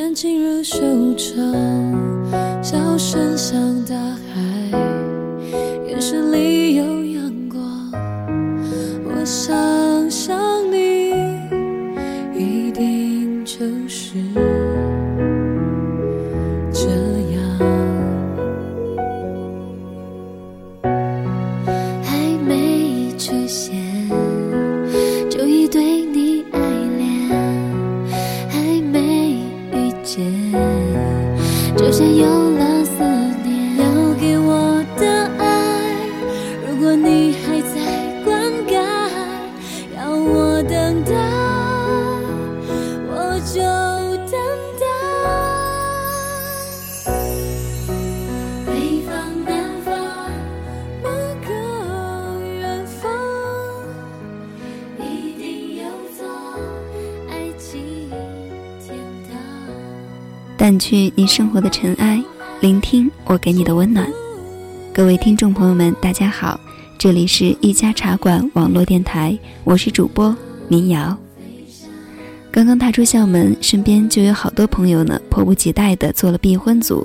知感情若修长，笑声像大海，眼神里有阳光。我想想你，一定就是等待，我就等待。北方南方，远方，一定有座爱情天堂。掸去你生活的尘埃，聆听我给你的温暖。各位听众朋友们，大家好，这里是一家茶馆网络电台，我是主播民谣。刚刚踏出校门，身边就有好多朋友呢，迫不及待地做了避婚族，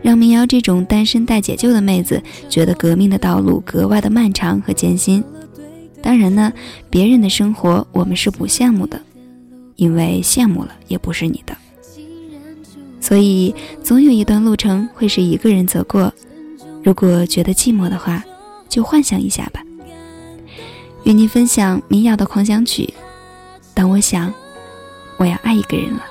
让民谣这种单身待解救的妹子觉得革命的道路格外的漫长和艰辛。当然呢，别人的生活我们是不羡慕的，因为羡慕了也不是你的。所以，总有一段路程会是一个人走过。如果觉得寂寞的话，就幻想一下吧。与您分享民谣的狂想曲。当我想，我要爱一个人了。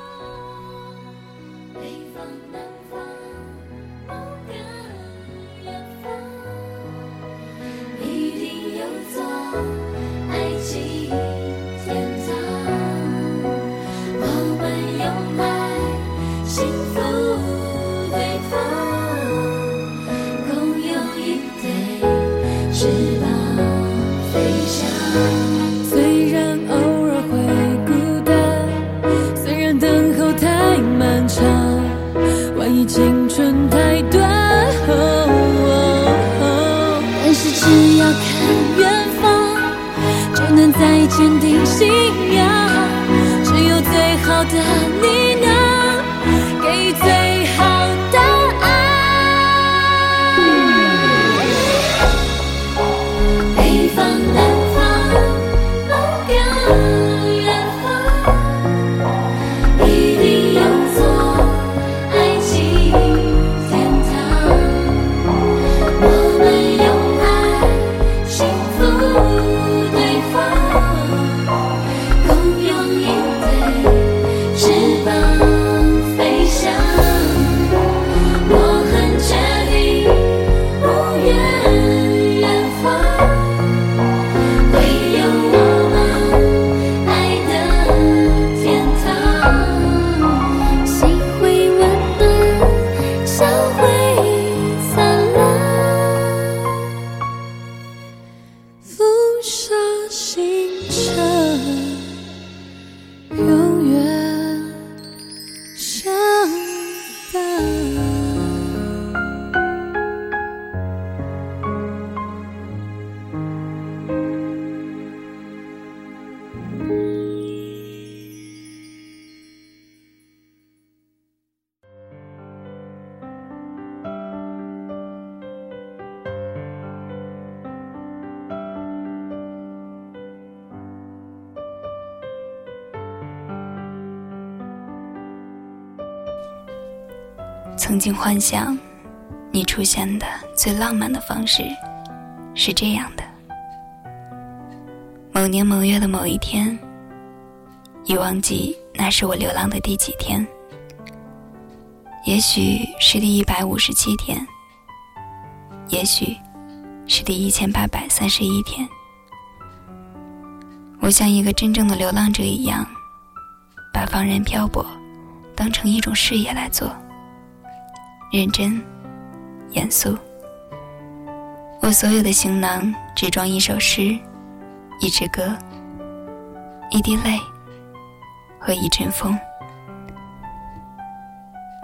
曾经幻想，你出现的最浪漫的方式是这样的：某年某月的某一天，已忘记那是我流浪的第几天，也许是第一百五十七天，也许是第一千八百三十一天。我像一个真正的流浪者一样，把放任漂泊当成一种事业来做。认真、严肃。我所有的行囊只装一首诗、一支歌、一滴泪和一阵风。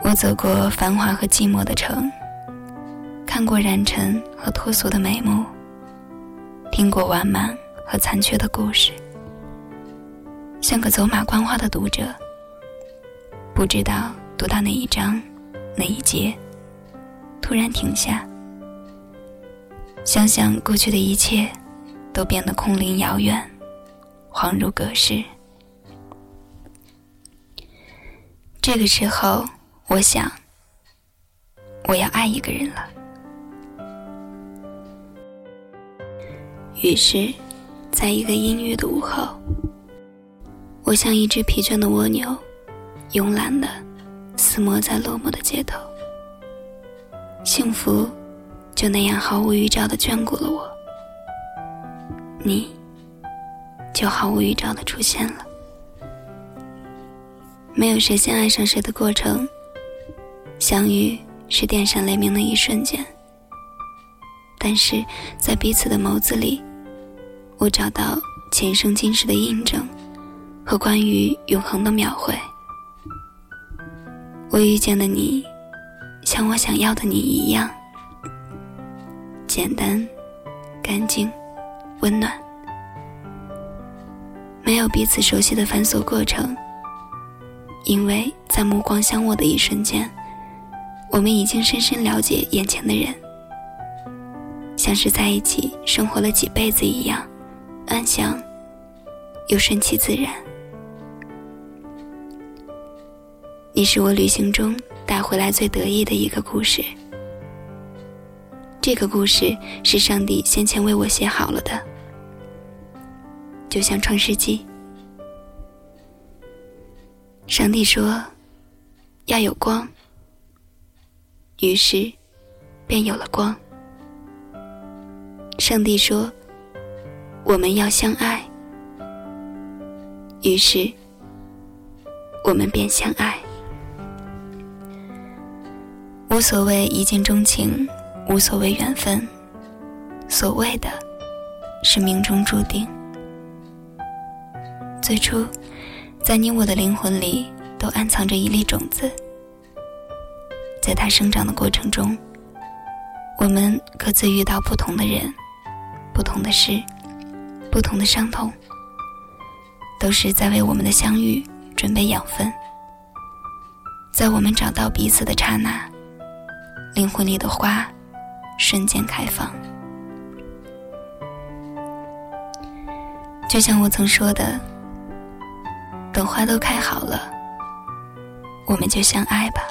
我走过繁华和寂寞的城，看过染尘和脱俗的眉目，听过完满和残缺的故事，像个走马观花的读者，不知道读到哪一章、那一节，突然停下，想想过去的一切，都变得空灵遥远，恍如隔世。这个时候，我想，我要爱一个人了。于是，在一个阴郁的午后，我像一只疲倦的蜗牛，慵懒的厮磨在落寞的街头。幸福就那样毫无预兆的眷顾了我，你就毫无预兆的出现了。没有谁先爱上谁的过程，相遇是电闪雷鸣的一瞬间。但是在彼此的眸子里，我找到前生今世的印证，和关于永恒的描绘。我遇见的你，像我想要的你一样，简单、干净、温暖，没有彼此熟悉的繁琐过程。因为在目光相握的一瞬间，我们已经深深了解眼前的人，像是在一起生活了几辈子一样，安详又顺其自然。你是我旅行中带回来最得意的一个故事，这个故事是上帝先前为我写好了的，就像《创世纪》。上帝说：“要有光。”于是，便有了光。上帝说：“我们要相爱。”于是，我们便相爱。无所谓一见钟情，无所谓缘分，所谓的，是命中注定。最初。在你我的灵魂里，都暗藏着一粒种子。在它生长的过程中，我们各自遇到不同的人、不同的事、不同的伤痛，都是在为我们的相遇准备养分。在我们找到彼此的刹那，灵魂里的花瞬间开放。就像我曾说的。等花都开好了，我们就相爱吧。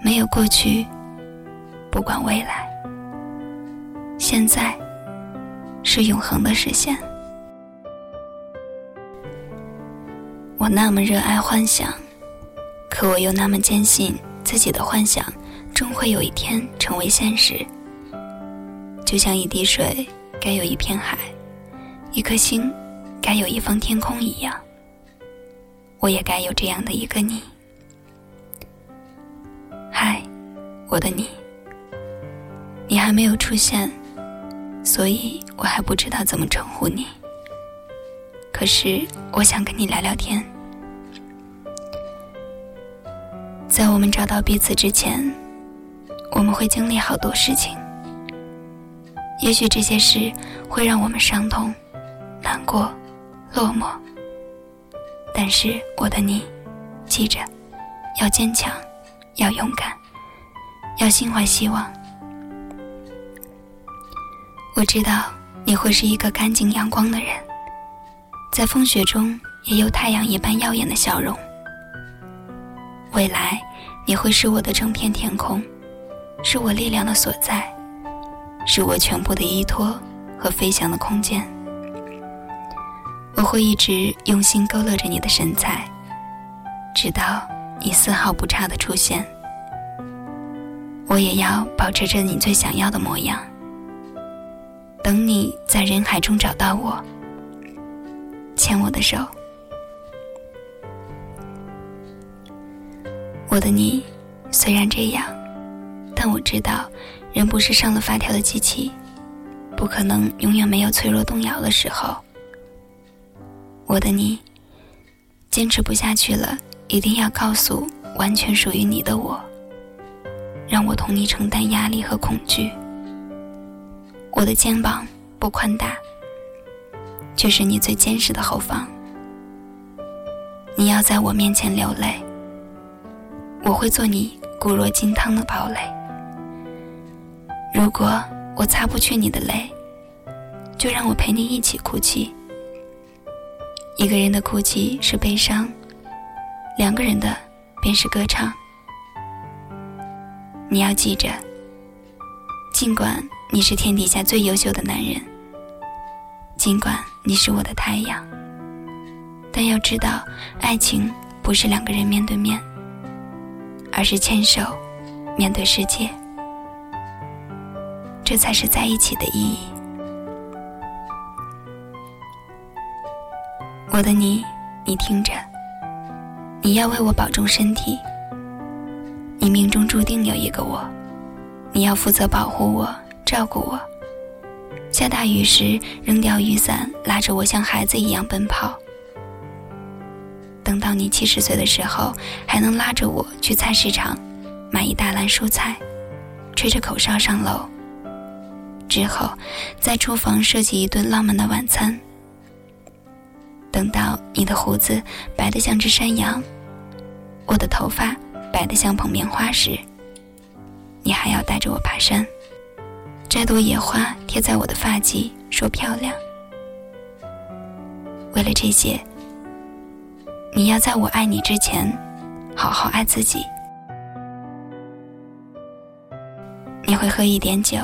没有过去，不管未来，现在是永恒的实现。我那么热爱幻想，可我又那么坚信自己的幻想终会有一天成为现实。就像一滴水该有一片海，一颗星。该有一方天空一样，我也该有这样的一个你。嗨，我的你，你还没有出现，所以我还不知道怎么称呼你。可是我想跟你聊聊天。在我们找到彼此之前，我们会经历好多事情。也许这些事会让我们伤痛、难过。落寞，但是我的你，记着，要坚强，要勇敢，要心怀希望。我知道你会是一个干净阳光的人，在风雪中也有太阳一般耀眼的笑容。未来你会是我的整片天空，是我力量的所在，是我全部的依托和飞翔的空间。我会一直用心勾勒着你的神采，直到你丝毫不差的出现。我也要保持着你最想要的模样，等你在人海中找到我，牵我的手。我的你，虽然这样，但我知道，人不是上了发条的机器，不可能永远没有脆弱动摇的时候。我的你，坚持不下去了，一定要告诉完全属于你的我，让我同你承担压力和恐惧。我的肩膀不宽大，却是你最坚实的后方。你要在我面前流泪，我会做你固若金汤的堡垒。如果我擦不去你的泪，就让我陪你一起哭泣。一个人的哭泣是悲伤，两个人的便是歌唱。你要记着，尽管你是天底下最优秀的男人，尽管你是我的太阳，但要知道，爱情不是两个人面对面，而是牵手面对世界。这才是在一起的意义。我的你，你听着，你要为我保重身体。你命中注定有一个我，你要负责保护我、照顾我。下大雨时，扔掉雨伞，拉着我像孩子一样奔跑。等到你七十岁的时候，还能拉着我去菜市场，买一大篮蔬菜，吹着口哨上楼。之后，在厨房设计一顿浪漫的晚餐。等到你的胡子白得像只山羊，我的头发白得像捧棉花时，你还要带着我爬山，摘朵野花贴在我的发髻，说漂亮。为了这些，你要在我爱你之前，好好爱自己。你会喝一点酒。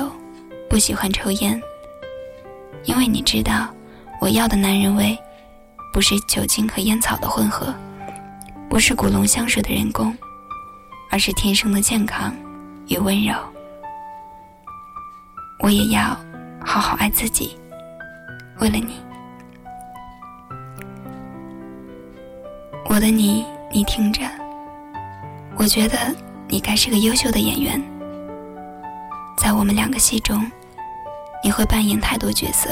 不喜欢抽烟，因为你知道，我要的男人味，不是酒精和烟草的混合，不是古龙香水的人工，而是天生的健康与温柔。我也要好好爱自己，为了你，我的你，你听着，我觉得你该是个优秀的演员，在我们两个戏中。你会扮演太多角色，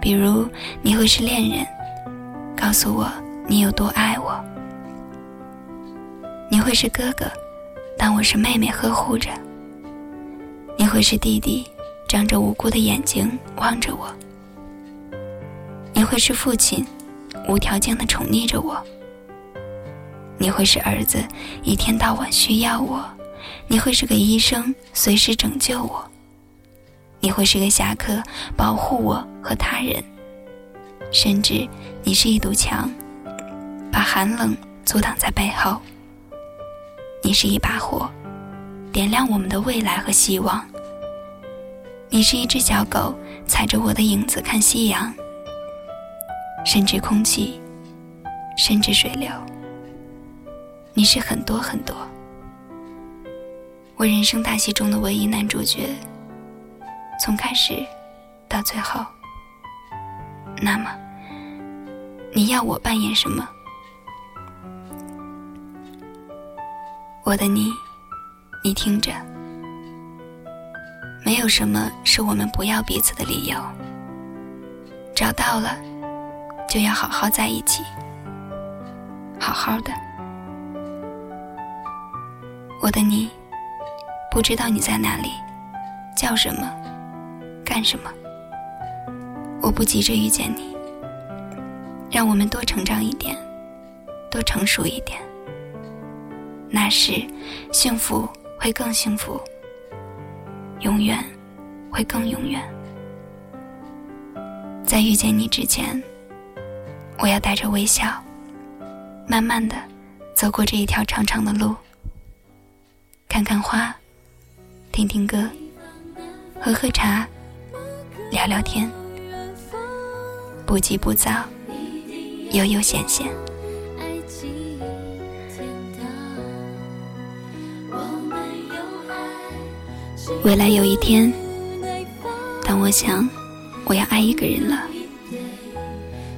比如你会是恋人，告诉我你有多爱我；你会是哥哥，当我是妹妹呵护着；你会是弟弟，张着无辜的眼睛望着我；你会是父亲，无条件的宠溺着我；你会是儿子，一天到晚需要我；你会是个医生，随时拯救我。你会是个侠客，保护我和他人，甚至你是一堵墙，把寒冷阻挡在背后。你是一把火，点亮我们的未来和希望。你是一只小狗，踩着我的影子看夕阳，甚至空气，甚至水流。你是很多很多，我人生大戏中的唯一男主角。从开始到最后，那么你要我扮演什么？我的你，你听着，没有什么是我们不要彼此的理由。找到了，就要好好在一起，好好的。我的你，不知道你在哪里，叫什么？干什么？我不急着遇见你，让我们多成长一点，多成熟一点。那时，幸福会更幸福，永远会更永远。在遇见你之前，我要带着微笑，慢慢的走过这一条长长的路，看看花，听听歌，喝喝茶。聊聊天，不急不躁，悠悠闲闲。未来有一天，当我想我要爱一个人了，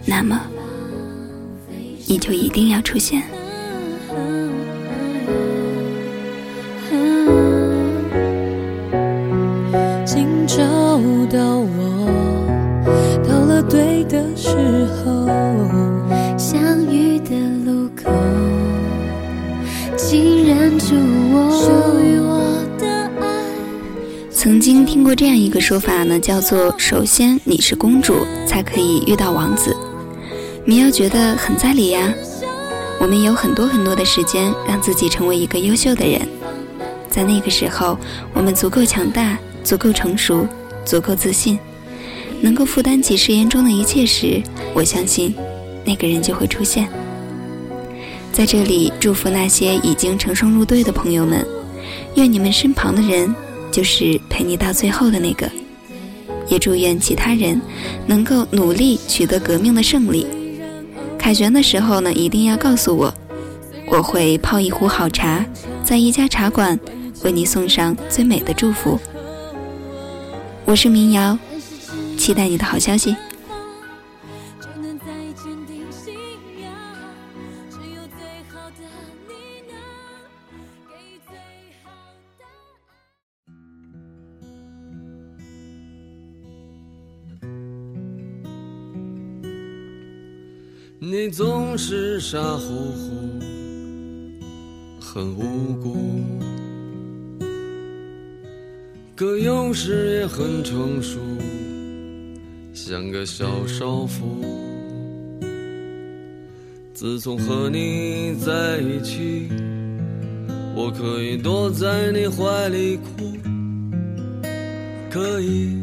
那么你就一定要出现。请找到我，到了对的时候，相遇的路口，竟然住我属于我的爱。曾经听过这样一个说法呢，叫做“首先你是公主，才可以遇到王子”。民谣觉得很在理呀。我们有很多很多的时间让自己成为一个优秀的人，在那个时候，我们足够强大，足够成熟，足够自信，能够负担起誓言中的一切时，我相信，那个人就会出现。在这里，祝福那些已经成双入对的朋友们，愿你们身旁的人就是陪你到最后的那个。也祝愿其他人能够努力取得革命的胜利。凯旋的时候呢，一定要告诉我，我会泡一壶好茶，在一家茶馆为你送上最美的祝福。我是民谣，期待你的好消息。你总是傻乎乎，很无辜，可有时也很成熟，像个小少妇。自从和你在一起，我可以躲在你怀里哭，可以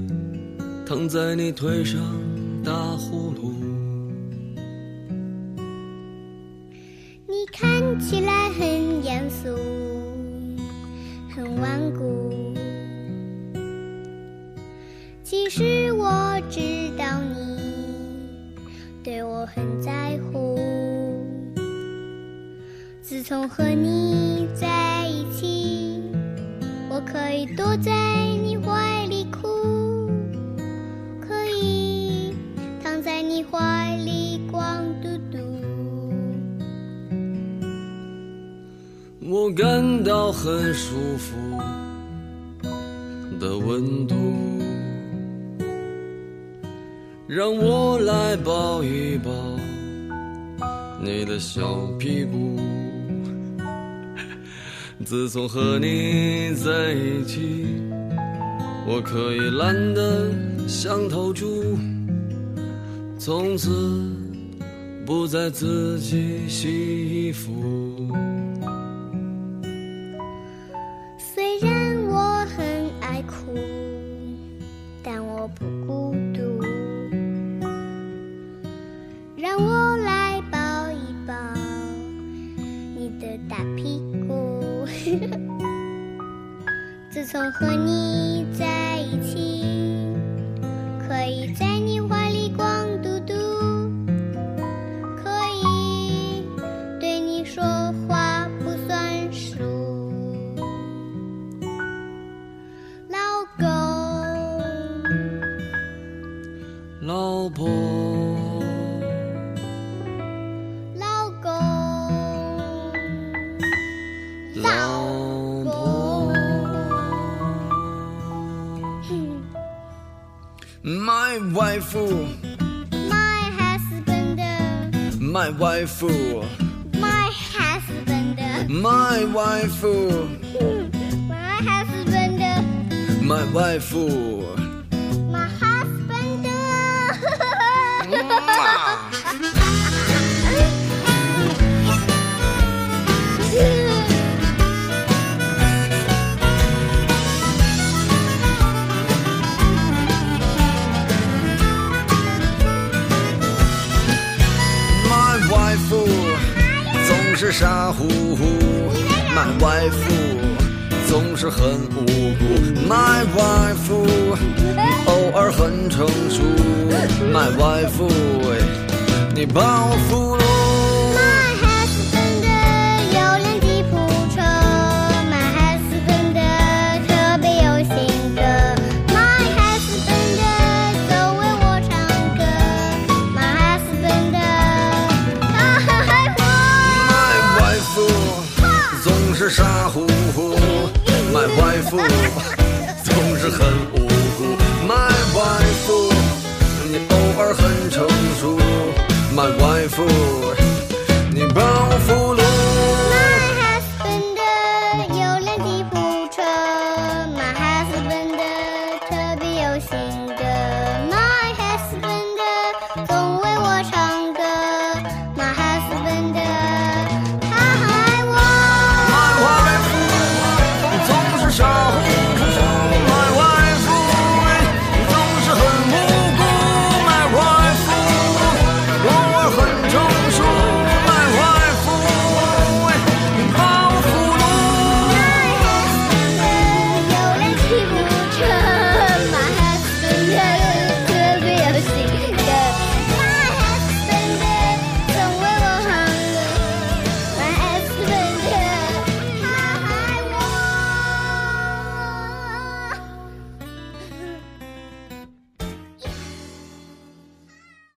躺在你腿上我很在乎。自从和你在一起，我可以躲在你怀里哭，可以躺在你怀里光嘟嘟。我感到很舒服的温度，让我来抱一抱你的小屁股。自从和你在一起，我可以懒得像头猪，从此不再自己洗衣服。My my husband, my wife, my husband, my wife, my husband, my wife. 很无辜，My wife 偶尔很成熟，My wife 你把我俘虏。